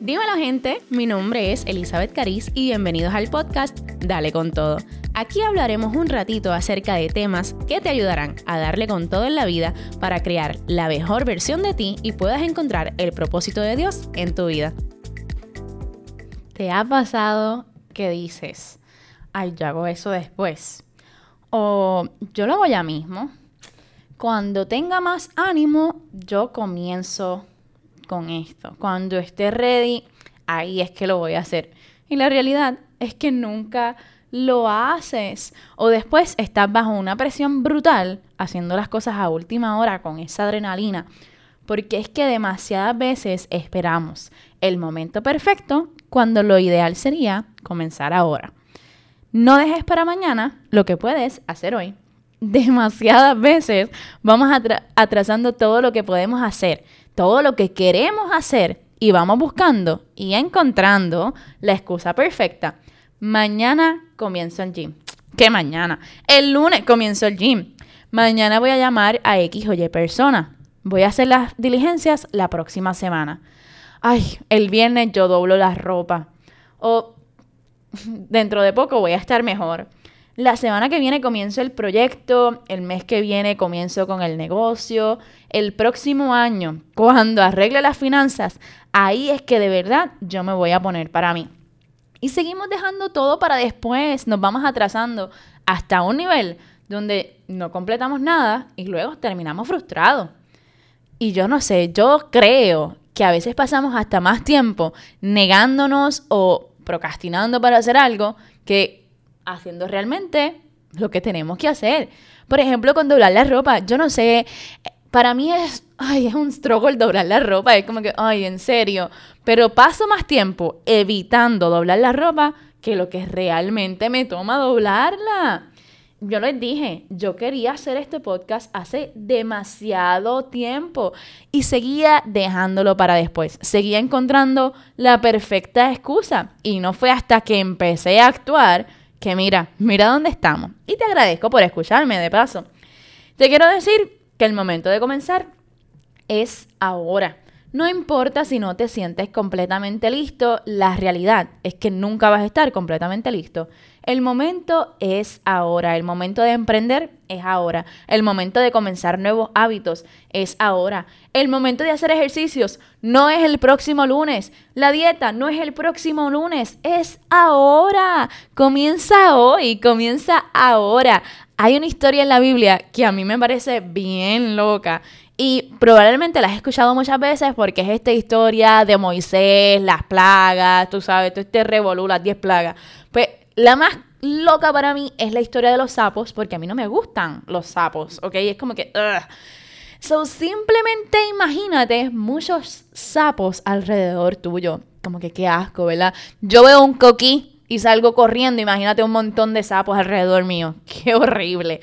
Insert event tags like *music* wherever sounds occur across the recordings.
Dímelo gente, mi nombre es Elizabeth Cariz y bienvenidos al podcast Dale con todo. Aquí hablaremos un ratito acerca de temas que te ayudarán a darle con todo en la vida para crear la mejor versión de ti y puedas encontrar el propósito de Dios en tu vida. ¿Te ha pasado que dices, ay, yo hago eso después? O yo lo hago ya mismo. Cuando tenga más ánimo, yo comienzo con esto. Cuando esté ready, ahí es que lo voy a hacer. Y la realidad es que nunca lo haces. O después estás bajo una presión brutal haciendo las cosas a última hora con esa adrenalina. Porque es que demasiadas veces esperamos el momento perfecto cuando lo ideal sería comenzar ahora. No dejes para mañana lo que puedes hacer hoy. Demasiadas veces vamos atrasando todo lo que podemos hacer todo lo que queremos hacer y vamos buscando y encontrando la excusa perfecta. Mañana comienzo el gym. ¿Qué mañana? El lunes comienzo el gym. Mañana voy a llamar a X o Y persona. Voy a hacer las diligencias la próxima semana. Ay, el viernes yo doblo la ropa. O *laughs* dentro de poco voy a estar mejor. La semana que viene comienzo el proyecto, el mes que viene comienzo con el negocio, el próximo año, cuando arregle las finanzas, ahí es que de verdad yo me voy a poner para mí. Y seguimos dejando todo para después, nos vamos atrasando hasta un nivel donde no completamos nada y luego terminamos frustrados. Y yo no sé, yo creo que a veces pasamos hasta más tiempo negándonos o procrastinando para hacer algo que haciendo realmente lo que tenemos que hacer. Por ejemplo, con doblar la ropa, yo no sé, para mí es, ay, es un struggle doblar la ropa, es como que, ay, en serio, pero paso más tiempo evitando doblar la ropa que lo que realmente me toma doblarla. Yo les dije, yo quería hacer este podcast hace demasiado tiempo y seguía dejándolo para después. Seguía encontrando la perfecta excusa y no fue hasta que empecé a actuar que mira, mira dónde estamos. Y te agradezco por escucharme de paso. Te quiero decir que el momento de comenzar es ahora. No importa si no te sientes completamente listo, la realidad es que nunca vas a estar completamente listo. El momento es ahora, el momento de emprender es ahora, el momento de comenzar nuevos hábitos es ahora, el momento de hacer ejercicios no es el próximo lunes, la dieta no es el próximo lunes, es ahora, comienza hoy, comienza ahora. Hay una historia en la Biblia que a mí me parece bien loca y probablemente la has escuchado muchas veces porque es esta historia de Moisés, las plagas, tú sabes, todo este revolú, las 10 plagas. Pues la más loca para mí es la historia de los sapos porque a mí no me gustan los sapos, ¿ok? Es como que... So, simplemente imagínate muchos sapos alrededor tuyo. Como que qué asco, ¿verdad? Yo veo un coquí y salgo corriendo. Imagínate un montón de sapos alrededor mío. *laughs* Qué horrible.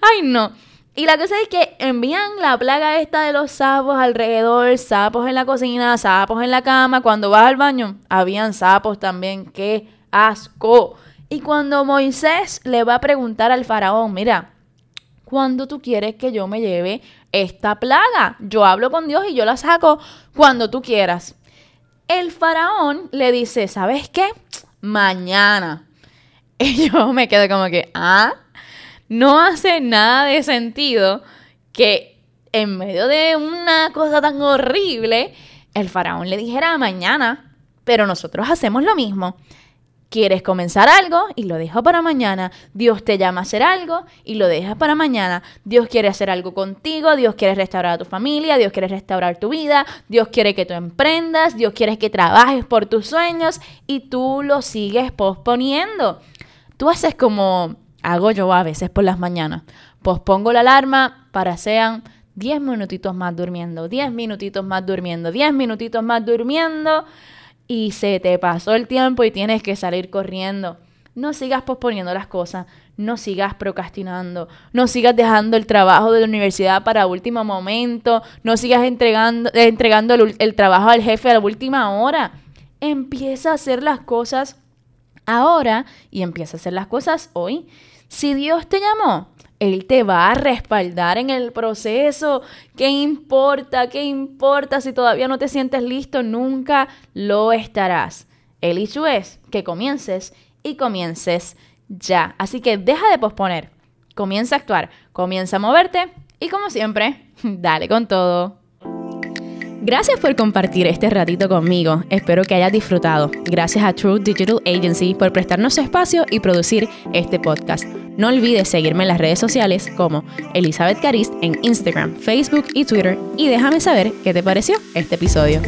Ay, no. Y la cosa es que envían la plaga esta de los sapos alrededor, sapos en la cocina, sapos en la cama. Cuando vas al baño, habían sapos también. ¡Qué asco! Y cuando Moisés le va a preguntar al faraón, mira, ¿cuándo tú quieres que yo me lleve esta plaga? Yo hablo con Dios y yo la saco cuando tú quieras. El faraón le dice, ¿sabes qué? Mañana. *laughs* Y yo me quedo como que, ah, no hace nada de sentido que en medio de una cosa tan horrible, el faraón le dijera mañana, pero nosotros hacemos lo mismo. Quieres comenzar algo y lo dejas para mañana. Dios te llama a hacer algo y lo dejas para mañana. Dios quiere hacer algo contigo. Dios quiere restaurar a tu familia. Dios quiere restaurar tu vida. Dios quiere que tú emprendas. Dios quiere que trabajes por tus sueños y tú lo sigues posponiendo. Tú haces como hago yo a veces por las mañanas. Pospongo la alarma para sean 10 minutitos más durmiendo, 10 minutitos más durmiendo, 10 minutitos más durmiendo y se te pasó el tiempo y tienes que salir corriendo. No sigas posponiendo las cosas, no sigas procrastinando, no sigas dejando el trabajo de la universidad para último momento, no sigas entregando, entregando el, el trabajo al jefe a la última hora. Empieza a hacer las cosas ahora y empieza a hacer las cosas hoy. Si Dios te llamó, Él te va a respaldar en el proceso. ¿Qué importa? ¿Qué importa si todavía no te sientes listo? Nunca lo estarás. El hecho es que comiences y comiences ya. Así que deja de posponer. Comienza a actuar, comienza a moverte y como siempre, *laughs* dale con todo. Gracias por compartir este ratito conmigo. Espero que hayas disfrutado. Gracias a True Digital Agency por prestarnos su espacio y producir este podcast. No olvides seguirme en las redes sociales como Elizabeth Caris en Instagram, Facebook y Twitter y déjame saber qué te pareció este episodio.